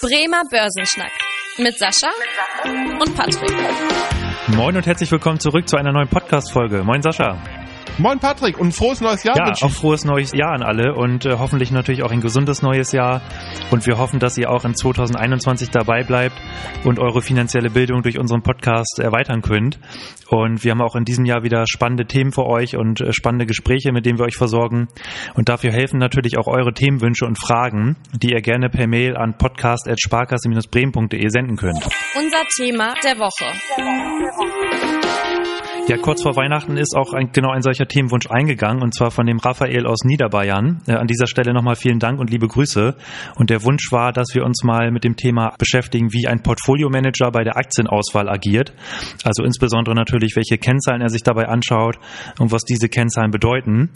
Bremer Börsenschnack mit Sascha und Patrick. Moin und herzlich willkommen zurück zu einer neuen Podcast-Folge. Moin Sascha. Moin Patrick und frohes neues Jahr. Ja, auch frohes neues Jahr an alle und äh, hoffentlich natürlich auch ein gesundes neues Jahr. Und wir hoffen, dass ihr auch in 2021 dabei bleibt und eure finanzielle Bildung durch unseren Podcast erweitern könnt. Und wir haben auch in diesem Jahr wieder spannende Themen für euch und äh, spannende Gespräche, mit denen wir euch versorgen. Und dafür helfen natürlich auch eure Themenwünsche und Fragen, die ihr gerne per Mail an podcast.sparkasse-bremen.de senden könnt. Unser Thema der Woche. Ja, kurz vor Weihnachten ist auch ein, genau ein solcher Themenwunsch eingegangen und zwar von dem Raphael aus Niederbayern. Äh, an dieser Stelle nochmal vielen Dank und liebe Grüße. Und der Wunsch war, dass wir uns mal mit dem Thema beschäftigen, wie ein Portfoliomanager bei der Aktienauswahl agiert. Also insbesondere natürlich, welche Kennzahlen er sich dabei anschaut und was diese Kennzahlen bedeuten.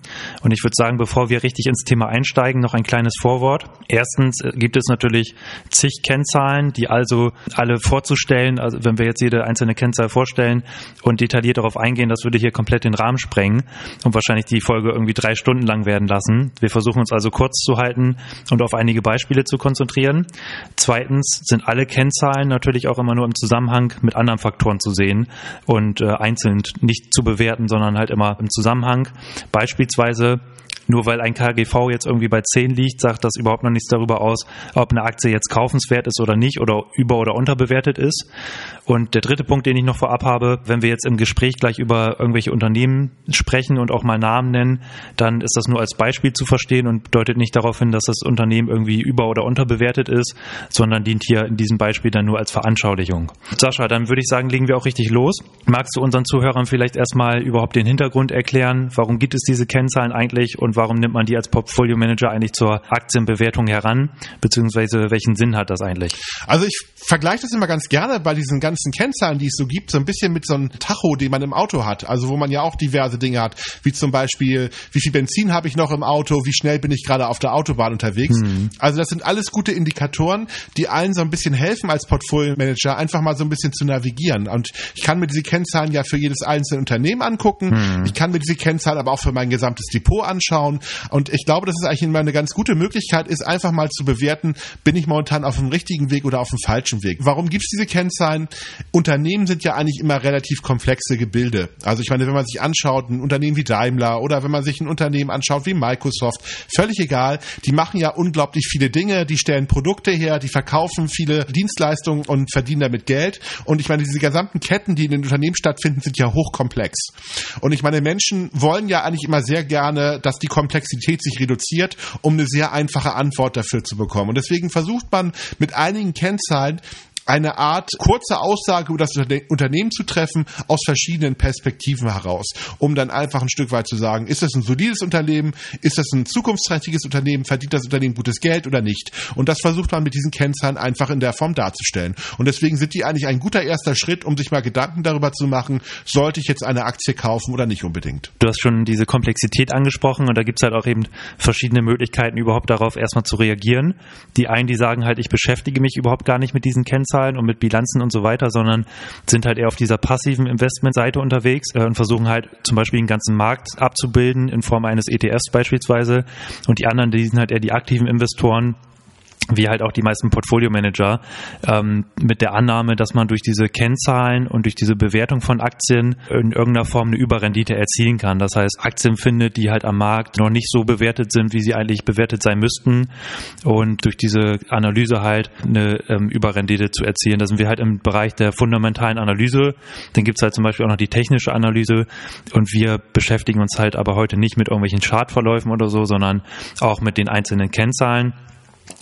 Und ich würde sagen, bevor wir richtig ins Thema einsteigen, noch ein kleines Vorwort. Erstens äh, gibt es natürlich zig Kennzahlen, die also alle vorzustellen, also wenn wir jetzt jede einzelne Kennzahl vorstellen und detailliert darauf eingehen, das würde hier komplett den Rahmen sprengen und wahrscheinlich die Folge irgendwie drei Stunden lang werden lassen. Wir versuchen uns also kurz zu halten und auf einige Beispiele zu konzentrieren. Zweitens sind alle Kennzahlen natürlich auch immer nur im Zusammenhang mit anderen Faktoren zu sehen und äh, einzeln nicht zu bewerten, sondern halt immer im Zusammenhang. Beispielsweise nur weil ein KGV jetzt irgendwie bei 10 liegt, sagt das überhaupt noch nichts darüber aus, ob eine Aktie jetzt kaufenswert ist oder nicht oder über- oder unterbewertet ist. Und der dritte Punkt, den ich noch vorab habe, wenn wir jetzt im Gespräch gleich über irgendwelche Unternehmen sprechen und auch mal Namen nennen, dann ist das nur als Beispiel zu verstehen und deutet nicht darauf hin, dass das Unternehmen irgendwie über- oder unterbewertet ist, sondern dient hier in diesem Beispiel dann nur als Veranschaulichung. Sascha, dann würde ich sagen, legen wir auch richtig los. Magst du unseren Zuhörern vielleicht erstmal überhaupt den Hintergrund erklären? Warum gibt es diese Kennzahlen eigentlich und warum nimmt man die als Portfolio Manager eigentlich zur Aktienbewertung heran? Beziehungsweise welchen Sinn hat das eigentlich? Also ich vergleiche das immer ganz gerne bei diesen ganzen Kennzahlen, die es so gibt, so ein bisschen mit so einem Tacho, den man im Auto hat. Also wo man ja auch diverse Dinge hat, wie zum Beispiel, wie viel Benzin habe ich noch im Auto, wie schnell bin ich gerade auf der Autobahn unterwegs. Mhm. Also das sind alles gute Indikatoren, die allen so ein bisschen helfen als Portfolio Manager, einfach mal so ein bisschen zu navigieren. Und ich kann mir diese Kennzahlen ja für jedes einzelne Unternehmen angucken. Mhm. Ich kann mir diese Kennzahlen aber auch für mein gesamtes Depot anschauen. Und ich glaube, dass es eigentlich immer eine ganz gute Möglichkeit ist, einfach mal zu bewerten, bin ich momentan auf dem richtigen Weg oder auf dem falschen Weg. Warum gibt es diese Kennzahlen? Unternehmen sind ja eigentlich immer relativ komplexe Gebilde. Also ich meine, wenn man sich anschaut, ein Unternehmen wie Daimler oder wenn man sich ein Unternehmen anschaut wie Microsoft, völlig egal, die machen ja unglaublich viele Dinge, die stellen Produkte her, die verkaufen viele Dienstleistungen und verdienen damit Geld. Und ich meine, diese gesamten Ketten, die in den Unternehmen stattfinden, sind ja hochkomplex. Und ich meine, Menschen wollen ja eigentlich immer sehr gerne, dass die Komplexität sich reduziert, um eine sehr einfache Antwort dafür zu bekommen. Und deswegen versucht man mit einigen Kennzahlen eine Art kurze Aussage über das Unternehmen zu treffen aus verschiedenen Perspektiven heraus, um dann einfach ein Stück weit zu sagen, ist das ein solides Unternehmen, ist das ein zukunftsträchtiges Unternehmen, verdient das Unternehmen gutes Geld oder nicht? Und das versucht man mit diesen Kennzahlen einfach in der Form darzustellen. Und deswegen sind die eigentlich ein guter erster Schritt, um sich mal Gedanken darüber zu machen, sollte ich jetzt eine Aktie kaufen oder nicht unbedingt. Du hast schon diese Komplexität angesprochen und da gibt es halt auch eben verschiedene Möglichkeiten, überhaupt darauf erstmal zu reagieren. Die einen, die sagen halt, ich beschäftige mich überhaupt gar nicht mit diesen Kennzahlen Kennzahlen und mit Bilanzen und so weiter, sondern sind halt eher auf dieser passiven Investmentseite unterwegs äh, und versuchen halt zum Beispiel den ganzen Markt abzubilden in Form eines ETFs beispielsweise. Und die anderen, die sind halt eher die aktiven Investoren, wie halt auch die meisten Portfolio-Manager, ähm, mit der Annahme, dass man durch diese Kennzahlen und durch diese Bewertung von Aktien in irgendeiner Form eine Überrendite erzielen kann. Das heißt, Aktien findet, die halt am Markt noch nicht so bewertet sind, wie sie eigentlich bewertet sein müssten und durch diese Analyse halt eine ähm, Überrendite zu erzielen. Da sind wir halt im Bereich der fundamentalen Analyse. Dann gibt's halt zum Beispiel auch noch die technische Analyse und wir beschäftigen uns halt aber heute nicht mit irgendwelchen Chartverläufen oder so, sondern auch mit den einzelnen Kennzahlen.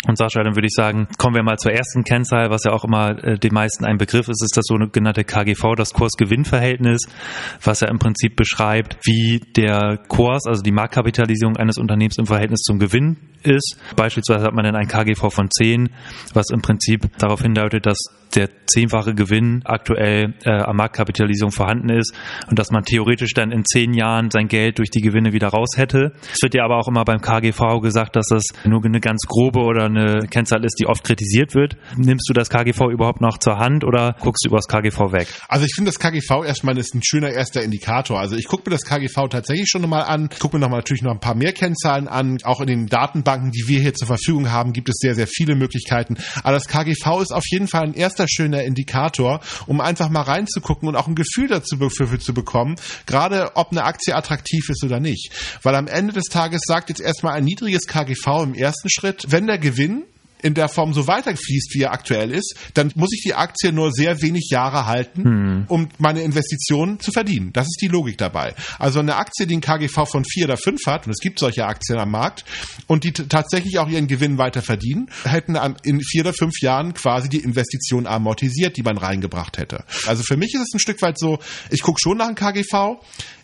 Und Sascha, dann würde ich sagen, kommen wir mal zur ersten Kennzahl, was ja auch immer äh, den meisten ein Begriff ist, ist das sogenannte KGV, das Kurs-Gewinn-Verhältnis, was ja im Prinzip beschreibt, wie der Kurs, also die Marktkapitalisierung eines Unternehmens im Verhältnis zum Gewinn ist. Beispielsweise hat man dann ein KGV von 10, was im Prinzip darauf hindeutet, dass der zehnfache Gewinn aktuell äh, am Marktkapitalisierung vorhanden ist und dass man theoretisch dann in zehn Jahren sein Geld durch die Gewinne wieder raus hätte. Es wird ja aber auch immer beim KGV gesagt, dass das nur eine ganz grobe oder oder eine Kennzahl ist, die oft kritisiert wird. Nimmst du das KGV überhaupt noch zur Hand oder guckst du über das KGV weg? Also ich finde das KGV erstmal ist ein schöner erster Indikator. Also ich gucke mir das KGV tatsächlich schon mal an, gucke mir noch natürlich noch ein paar mehr Kennzahlen an. Auch in den Datenbanken, die wir hier zur Verfügung haben, gibt es sehr, sehr viele Möglichkeiten. Aber das KGV ist auf jeden Fall ein erster schöner Indikator, um einfach mal reinzugucken und auch ein Gefühl dazu für, zu bekommen, gerade ob eine Aktie attraktiv ist oder nicht. Weil am Ende des Tages sagt jetzt erstmal ein niedriges KGV im ersten Schritt, wenn der Gewinn in der Form so weiterfließt, wie er aktuell ist, dann muss ich die Aktie nur sehr wenig Jahre halten, hm. um meine Investitionen zu verdienen. Das ist die Logik dabei. Also eine Aktie, die ein KGV von vier oder fünf hat, und es gibt solche Aktien am Markt, und die tatsächlich auch ihren Gewinn weiter verdienen, hätten in vier oder fünf Jahren quasi die Investition amortisiert, die man reingebracht hätte. Also für mich ist es ein Stück weit so, ich gucke schon nach einem KGV,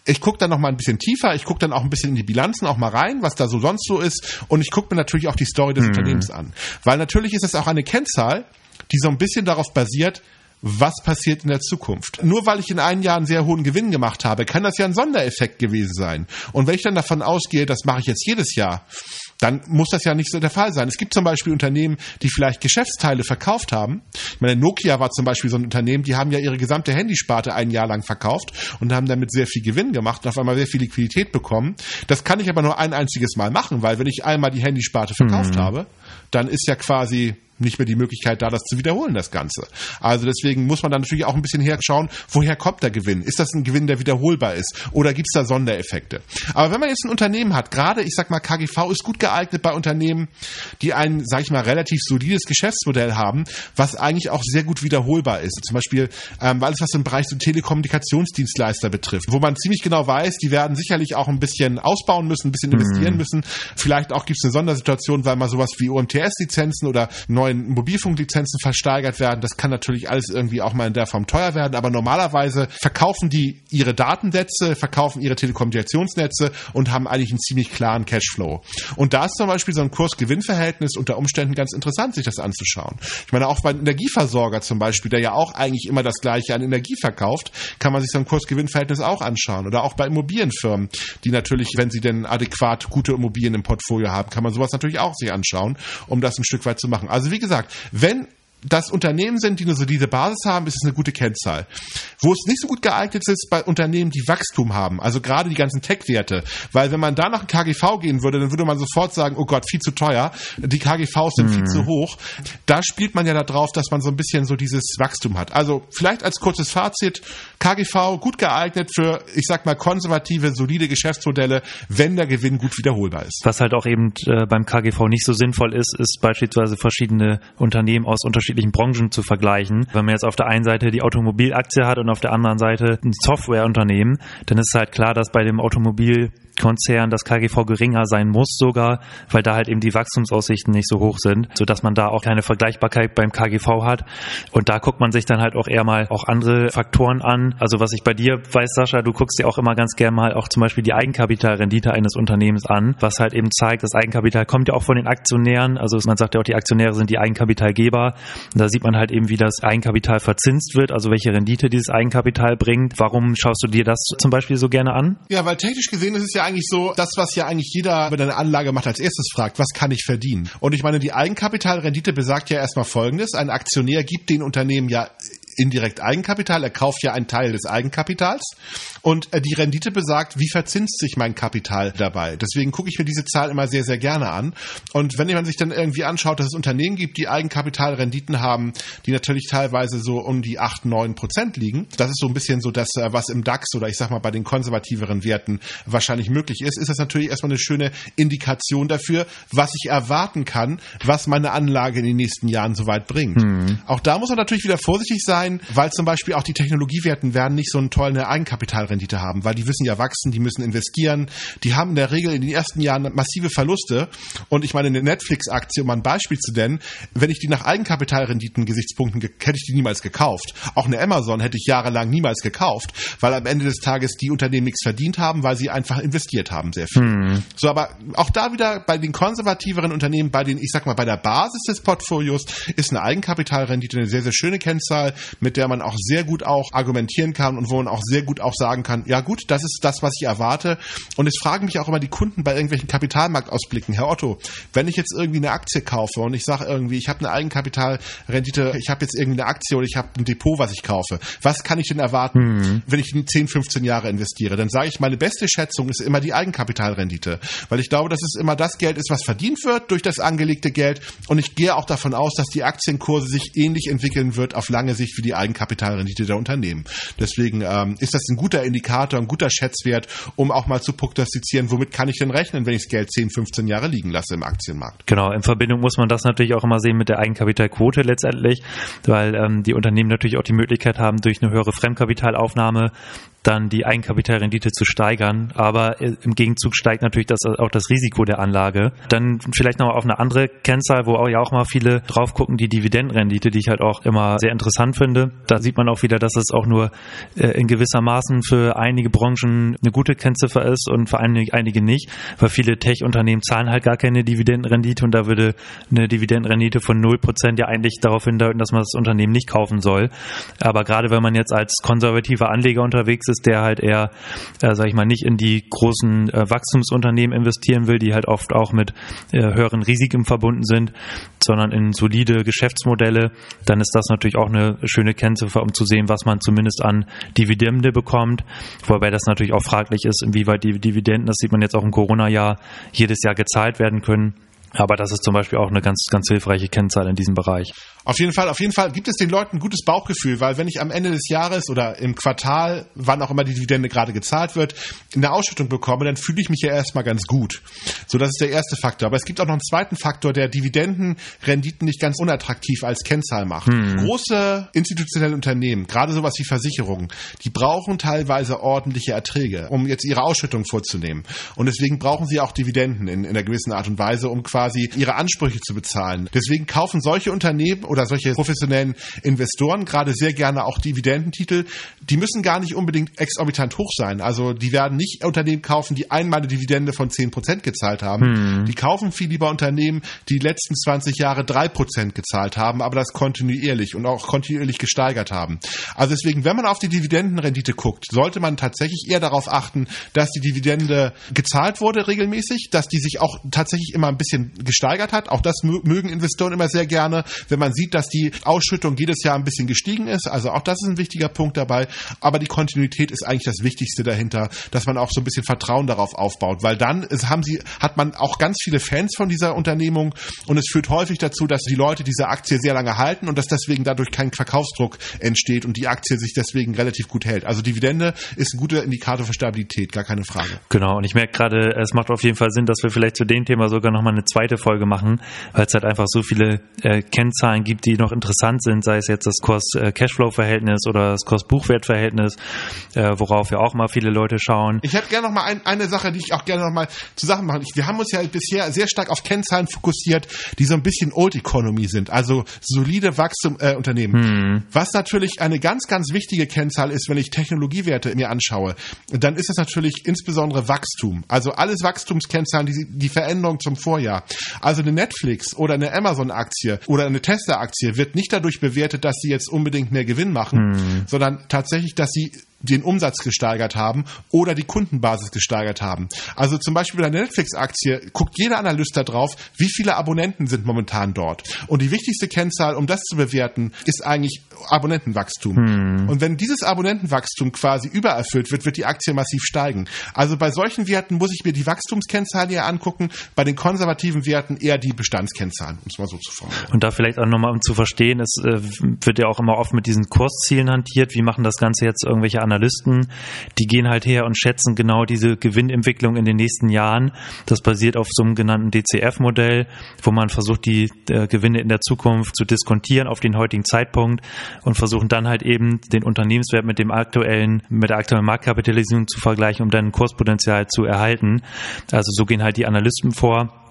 ich gucke dann noch mal ein bisschen tiefer, ich gucke dann auch ein bisschen in die Bilanzen auch mal rein, was da so sonst so ist und ich gucke mir natürlich auch die Story des mhm. Unternehmens an. Weil natürlich ist es auch eine Kennzahl, die so ein bisschen darauf basiert, was passiert in der Zukunft. Nur weil ich in einem Jahr einen sehr hohen Gewinn gemacht habe, kann das ja ein Sondereffekt gewesen sein. Und wenn ich dann davon ausgehe, das mache ich jetzt jedes Jahr, dann muss das ja nicht so der Fall sein. Es gibt zum Beispiel Unternehmen, die vielleicht Geschäftsteile verkauft haben. Ich meine, Nokia war zum Beispiel so ein Unternehmen, die haben ja ihre gesamte Handysparte ein Jahr lang verkauft und haben damit sehr viel Gewinn gemacht und auf einmal sehr viel Liquidität bekommen. Das kann ich aber nur ein einziges Mal machen, weil wenn ich einmal die Handysparte verkauft mhm. habe, dann ist ja quasi nicht mehr die Möglichkeit da, das zu wiederholen, das Ganze. Also deswegen muss man dann natürlich auch ein bisschen herschauen, woher kommt der Gewinn? Ist das ein Gewinn, der wiederholbar ist? Oder gibt es da Sondereffekte? Aber wenn man jetzt ein Unternehmen hat, gerade, ich sag mal, KGV ist gut geeignet bei Unternehmen, die ein, sag ich mal, relativ solides Geschäftsmodell haben, was eigentlich auch sehr gut wiederholbar ist. Zum Beispiel ähm, alles, was im Bereich so Telekommunikationsdienstleister betrifft, wo man ziemlich genau weiß, die werden sicherlich auch ein bisschen ausbauen müssen, ein bisschen investieren mhm. müssen. Vielleicht auch gibt es eine Sondersituation, weil mal sowas wie UMTS-Lizenzen oder neue neuen Mobilfunklizenzen versteigert werden. Das kann natürlich alles irgendwie auch mal in der Form teuer werden, aber normalerweise verkaufen die ihre Datensätze, verkaufen ihre Telekommunikationsnetze und haben eigentlich einen ziemlich klaren Cashflow. Und da ist zum Beispiel so ein Kurs-Gewinn-Verhältnis unter Umständen ganz interessant, sich das anzuschauen. Ich meine, auch beim Energieversorger zum Beispiel, der ja auch eigentlich immer das Gleiche an Energie verkauft, kann man sich so ein Kurs-Gewinn-Verhältnis auch anschauen. Oder auch bei Immobilienfirmen, die natürlich, wenn sie denn adäquat gute Immobilien im Portfolio haben, kann man sowas natürlich auch sich anschauen, um das ein Stück weit zu machen. Also wie gesagt, wenn das Unternehmen sind, die eine solide Basis haben, ist es eine gute Kennzahl. Wo es nicht so gut geeignet ist, bei Unternehmen, die Wachstum haben, also gerade die ganzen Tech-Werte, weil wenn man da nach KGV gehen würde, dann würde man sofort sagen, oh Gott, viel zu teuer, die KGVs sind mhm. viel zu hoch. Da spielt man ja darauf, dass man so ein bisschen so dieses Wachstum hat. Also vielleicht als kurzes Fazit, KGV gut geeignet für, ich sag mal, konservative, solide Geschäftsmodelle, wenn der Gewinn gut wiederholbar ist. Was halt auch eben äh, beim KGV nicht so sinnvoll ist, ist beispielsweise verschiedene Unternehmen aus unterschiedlichen unterschiedlichen Branchen zu vergleichen. Wenn man jetzt auf der einen Seite die Automobilaktie hat und auf der anderen Seite ein Softwareunternehmen, dann ist es halt klar, dass bei dem Automobil Konzern das KGV geringer sein muss sogar, weil da halt eben die Wachstumsaussichten nicht so hoch sind, so dass man da auch keine Vergleichbarkeit beim KGV hat. Und da guckt man sich dann halt auch eher mal auch andere Faktoren an. Also was ich bei dir weiß, Sascha, du guckst dir auch immer ganz gern mal auch zum Beispiel die Eigenkapitalrendite eines Unternehmens an, was halt eben zeigt, das Eigenkapital kommt ja auch von den Aktionären. Also man sagt ja auch, die Aktionäre sind die Eigenkapitalgeber. Und da sieht man halt eben, wie das Eigenkapital verzinst wird, also welche Rendite dieses Eigenkapital bringt. Warum schaust du dir das zum Beispiel so gerne an? Ja, weil technisch gesehen ist es ja eigentlich so, das, was ja eigentlich jeder, wenn eine Anlage macht, als erstes fragt, was kann ich verdienen? Und ich meine, die Eigenkapitalrendite besagt ja erstmal Folgendes. Ein Aktionär gibt den Unternehmen ja indirekt Eigenkapital. Er kauft ja einen Teil des Eigenkapitals und äh, die Rendite besagt, wie verzinst sich mein Kapital dabei. Deswegen gucke ich mir diese Zahl immer sehr, sehr gerne an. Und wenn man sich dann irgendwie anschaut, dass es Unternehmen gibt, die Eigenkapitalrenditen haben, die natürlich teilweise so um die 8, 9 Prozent liegen, das ist so ein bisschen so das, äh, was im DAX oder ich sag mal bei den konservativeren Werten wahrscheinlich möglich ist, ist das natürlich erstmal eine schöne Indikation dafür, was ich erwarten kann, was meine Anlage in den nächsten Jahren soweit bringt. Mhm. Auch da muss man natürlich wieder vorsichtig sein, sein, weil zum Beispiel auch die Technologiewerten werden nicht so eine tolle Eigenkapitalrendite haben, weil die wissen ja wachsen, die müssen investieren, die haben in der Regel in den ersten Jahren massive Verluste und ich meine eine Netflix-Aktie, um ein Beispiel zu nennen, wenn ich die nach Eigenkapitalrenditen-Gesichtspunkten hätte ich die niemals gekauft. Auch eine Amazon hätte ich jahrelang niemals gekauft, weil am Ende des Tages die Unternehmen nichts verdient haben, weil sie einfach investiert haben sehr viel. Hm. So, aber auch da wieder bei den konservativeren Unternehmen, bei den, ich sag mal, bei der Basis des Portfolios ist eine Eigenkapitalrendite eine sehr, sehr schöne Kennzahl mit der man auch sehr gut auch argumentieren kann und wo man auch sehr gut auch sagen kann, ja gut, das ist das, was ich erwarte. Und es fragen mich auch immer die Kunden bei irgendwelchen Kapitalmarktausblicken, Herr Otto, wenn ich jetzt irgendwie eine Aktie kaufe und ich sage irgendwie, ich habe eine Eigenkapitalrendite, ich habe jetzt irgendwie eine Aktie oder ich habe ein Depot, was ich kaufe, was kann ich denn erwarten, mhm. wenn ich in 10, 15 Jahre investiere? Dann sage ich, meine beste Schätzung ist immer die Eigenkapitalrendite, weil ich glaube, dass es immer das Geld ist, was verdient wird durch das angelegte Geld und ich gehe auch davon aus, dass die Aktienkurse sich ähnlich entwickeln wird auf lange Sicht wie die Eigenkapitalrendite der Unternehmen. Deswegen ähm, ist das ein guter Indikator, ein guter Schätzwert, um auch mal zu prognostizieren, womit kann ich denn rechnen, wenn ich das Geld 10, 15 Jahre liegen lasse im Aktienmarkt. Genau, in Verbindung muss man das natürlich auch immer sehen mit der Eigenkapitalquote letztendlich, weil ähm, die Unternehmen natürlich auch die Möglichkeit haben, durch eine höhere Fremdkapitalaufnahme dann die Eigenkapitalrendite zu steigern. Aber äh, im Gegenzug steigt natürlich das, auch das Risiko der Anlage. Dann vielleicht noch auf eine andere Kennzahl, wo auch ja auch mal viele drauf gucken, die Dividendenrendite, die ich halt auch immer sehr interessant finde. Da sieht man auch wieder, dass es auch nur äh, in gewisser Maßen für einige Branchen eine gute Kennziffer ist und für einige nicht, weil viele Tech-Unternehmen zahlen halt gar keine Dividendenrendite und da würde eine Dividendenrendite von 0% ja eigentlich darauf hindeuten, dass man das Unternehmen nicht kaufen soll. Aber gerade wenn man jetzt als konservativer Anleger unterwegs ist, ist, der halt eher, äh, sag ich mal, nicht in die großen äh, Wachstumsunternehmen investieren will, die halt oft auch mit äh, höheren Risiken verbunden sind, sondern in solide Geschäftsmodelle, dann ist das natürlich auch eine schöne Kennziffer, um zu sehen, was man zumindest an Dividende bekommt. Wobei das natürlich auch fraglich ist, inwieweit die Dividenden, das sieht man jetzt auch im Corona-Jahr, jedes Jahr gezahlt werden können. Aber das ist zum Beispiel auch eine ganz, ganz hilfreiche Kennzahl in diesem Bereich. Auf jeden Fall, auf jeden Fall gibt es den Leuten ein gutes Bauchgefühl, weil wenn ich am Ende des Jahres oder im Quartal, wann auch immer die Dividende gerade gezahlt wird, eine Ausschüttung bekomme, dann fühle ich mich ja erstmal ganz gut. So, das ist der erste Faktor. Aber es gibt auch noch einen zweiten Faktor, der Dividendenrenditen nicht ganz unattraktiv als Kennzahl macht. Hm. Große institutionelle Unternehmen, gerade sowas wie Versicherungen, die brauchen teilweise ordentliche Erträge, um jetzt ihre Ausschüttung vorzunehmen. Und deswegen brauchen sie auch Dividenden in, in einer gewissen Art und Weise, um quasi ihre Ansprüche zu bezahlen. Deswegen kaufen solche Unternehmen oder solche professionellen Investoren gerade sehr gerne auch Dividendentitel. Die müssen gar nicht unbedingt exorbitant hoch sein. Also die werden nicht Unternehmen kaufen, die einmal eine Dividende von 10 Prozent gezahlt haben. Hm. Die kaufen viel lieber Unternehmen, die letzten 20 Jahre 3 Prozent gezahlt haben, aber das kontinuierlich und auch kontinuierlich gesteigert haben. Also deswegen, wenn man auf die Dividendenrendite guckt, sollte man tatsächlich eher darauf achten, dass die Dividende gezahlt wurde regelmäßig, dass die sich auch tatsächlich immer ein bisschen gesteigert hat. Auch das mögen Investoren immer sehr gerne, wenn man sieht, sieht, dass die Ausschüttung jedes Jahr ein bisschen gestiegen ist. Also auch das ist ein wichtiger Punkt dabei. Aber die Kontinuität ist eigentlich das Wichtigste dahinter, dass man auch so ein bisschen Vertrauen darauf aufbaut, weil dann ist, haben sie, hat man auch ganz viele Fans von dieser Unternehmung und es führt häufig dazu, dass die Leute diese Aktie sehr lange halten und dass deswegen dadurch kein Verkaufsdruck entsteht und die Aktie sich deswegen relativ gut hält. Also Dividende ist ein guter Indikator für Stabilität, gar keine Frage. Genau, und ich merke gerade, es macht auf jeden Fall Sinn, dass wir vielleicht zu dem Thema sogar nochmal eine zweite Folge machen, weil es halt einfach so viele äh, Kennzahlen gibt, gibt, die noch interessant sind, sei es jetzt das Kurs-Cashflow-Verhältnis oder das Kurs-Buchwert-Verhältnis, äh, worauf ja auch mal viele Leute schauen. Ich hätte gerne noch mal ein, eine Sache, die ich auch gerne noch mal zu Sachen machen. Wir haben uns ja bisher sehr stark auf Kennzahlen fokussiert, die so ein bisschen Old Economy sind, also solide Wachstumsunternehmen. Äh, hm. Was natürlich eine ganz, ganz wichtige Kennzahl ist, wenn ich Technologiewerte mir anschaue, dann ist es natürlich insbesondere Wachstum. Also alles Wachstumskennzahlen, die, die Veränderung zum Vorjahr. Also eine Netflix oder eine Amazon-Aktie oder eine Tesla-Aktie Aktie wird nicht dadurch bewertet, dass sie jetzt unbedingt mehr Gewinn machen, hm. sondern tatsächlich, dass sie den Umsatz gesteigert haben oder die Kundenbasis gesteigert haben. Also zum Beispiel bei der Netflix-Aktie guckt jeder Analyst da drauf, wie viele Abonnenten sind momentan dort. Und die wichtigste Kennzahl, um das zu bewerten, ist eigentlich Abonnentenwachstum. Hm. Und wenn dieses Abonnentenwachstum quasi übererfüllt wird, wird die Aktie massiv steigen. Also bei solchen Werten muss ich mir die Wachstumskennzahlen eher angucken, bei den konservativen Werten eher die Bestandskennzahlen, um es mal so zu formulieren. Und da vielleicht auch nochmal, um zu verstehen, es äh, wird ja auch immer oft mit diesen Kurszielen hantiert. Wie machen das Ganze jetzt irgendwelche Analysten? Die gehen halt her und schätzen genau diese Gewinnentwicklung in den nächsten Jahren. Das basiert auf so einem genannten DCF-Modell, wo man versucht, die äh, Gewinne in der Zukunft zu diskontieren auf den heutigen Zeitpunkt und versuchen dann halt eben den Unternehmenswert mit dem aktuellen, mit der aktuellen Marktkapitalisierung zu vergleichen, um dann ein Kurspotenzial zu erhalten. Also so gehen halt die Analysten vor.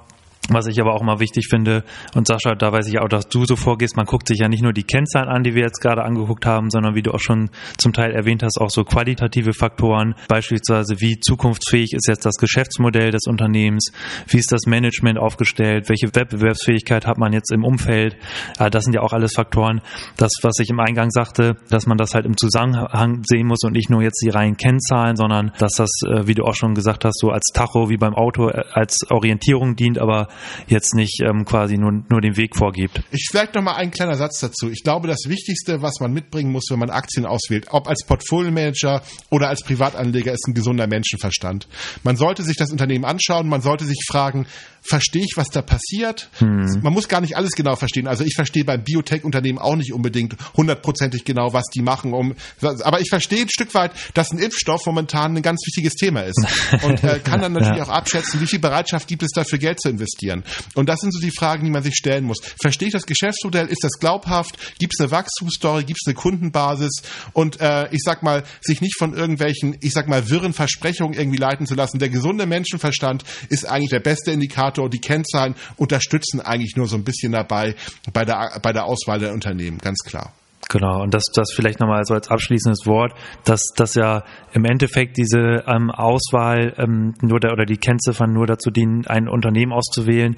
Was ich aber auch mal wichtig finde, und Sascha, da weiß ich auch, dass du so vorgehst, man guckt sich ja nicht nur die Kennzahlen an, die wir jetzt gerade angeguckt haben, sondern wie du auch schon zum Teil erwähnt hast, auch so qualitative Faktoren, beispielsweise wie zukunftsfähig ist jetzt das Geschäftsmodell des Unternehmens, wie ist das Management aufgestellt, welche Wettbewerbsfähigkeit hat man jetzt im Umfeld, das sind ja auch alles Faktoren. Das, was ich im Eingang sagte, dass man das halt im Zusammenhang sehen muss und nicht nur jetzt die reinen Kennzahlen, sondern dass das, äh, wie du auch schon gesagt hast, so als Tacho wie beim Auto äh, als Orientierung dient, aber jetzt nicht ähm, quasi nur, nur den Weg vorgibt. Ich vielleicht noch mal ein kleiner Satz dazu. Ich glaube, das Wichtigste, was man mitbringen muss, wenn man Aktien auswählt, ob als Portfolio-Manager oder als Privatanleger, ist ein gesunder Menschenverstand. Man sollte sich das Unternehmen anschauen, man sollte sich fragen, verstehe ich, was da passiert? Hm. Man muss gar nicht alles genau verstehen. Also ich verstehe beim Biotech-Unternehmen auch nicht unbedingt hundertprozentig genau, was die machen. Um, aber ich verstehe ein Stück weit, dass ein Impfstoff momentan ein ganz wichtiges Thema ist und äh, kann dann natürlich ja. auch abschätzen, wie viel Bereitschaft gibt es dafür Geld zu investieren. Und das sind so die Fragen, die man sich stellen muss. Verstehe ich das Geschäftsmodell? Ist das glaubhaft? Gibt es eine Wachstumsstory? Gibt es eine Kundenbasis? Und äh, ich sag mal, sich nicht von irgendwelchen, ich sag mal, wirren Versprechungen irgendwie leiten zu lassen. Der gesunde Menschenverstand ist eigentlich der beste Indikator Indikator die Kennzahlen unterstützen eigentlich nur so ein bisschen dabei bei der, bei der Auswahl der Unternehmen, ganz klar. Genau, und das, das vielleicht nochmal so als abschließendes Wort, dass das ja im Endeffekt diese ähm, Auswahl ähm, nur da, oder die Kennziffern nur dazu dienen, ein Unternehmen auszuwählen.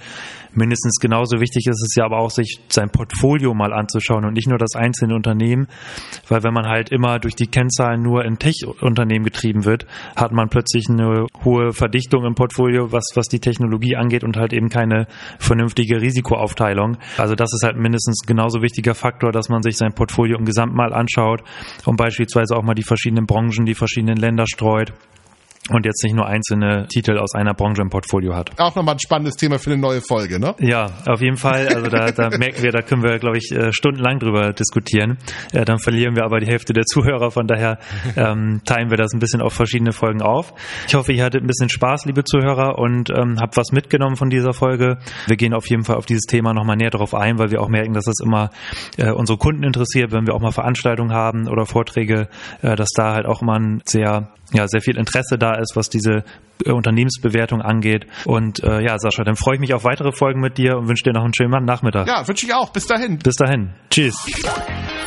Mindestens genauso wichtig ist es ja aber auch, sich sein Portfolio mal anzuschauen und nicht nur das einzelne Unternehmen, weil wenn man halt immer durch die Kennzahlen nur in Tech-Unternehmen getrieben wird, hat man plötzlich eine hohe Verdichtung im Portfolio, was, was die Technologie angeht und halt eben keine vernünftige Risikoaufteilung. Also das ist halt mindestens genauso wichtiger Faktor, dass man sich sein Portfolio Portfolio im Gesamtmal anschaut und beispielsweise auch mal die verschiedenen Branchen, die verschiedenen Länder streut und jetzt nicht nur einzelne Titel aus einer Branche im Portfolio hat. Auch nochmal ein spannendes Thema für eine neue Folge, ne? Ja, auf jeden Fall. Also da, da merken wir, da können wir, glaube ich, äh, stundenlang drüber diskutieren. Äh, dann verlieren wir aber die Hälfte der Zuhörer. Von daher ähm, teilen wir das ein bisschen auf verschiedene Folgen auf. Ich hoffe, ihr hattet ein bisschen Spaß, liebe Zuhörer, und ähm, habt was mitgenommen von dieser Folge. Wir gehen auf jeden Fall auf dieses Thema nochmal näher darauf ein, weil wir auch merken, dass das immer äh, unsere Kunden interessiert, wenn wir auch mal Veranstaltungen haben oder Vorträge, äh, dass da halt auch immer ein sehr ja, sehr viel Interesse da ist, was diese äh, Unternehmensbewertung angeht. Und äh, ja, Sascha, dann freue ich mich auf weitere Folgen mit dir und wünsche dir noch einen schönen Nachmittag. Ja, wünsche ich auch. Bis dahin. Bis dahin. Tschüss.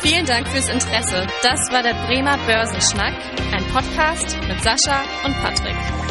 Vielen Dank fürs Interesse. Das war der Bremer Börsenschnack, ein Podcast mit Sascha und Patrick.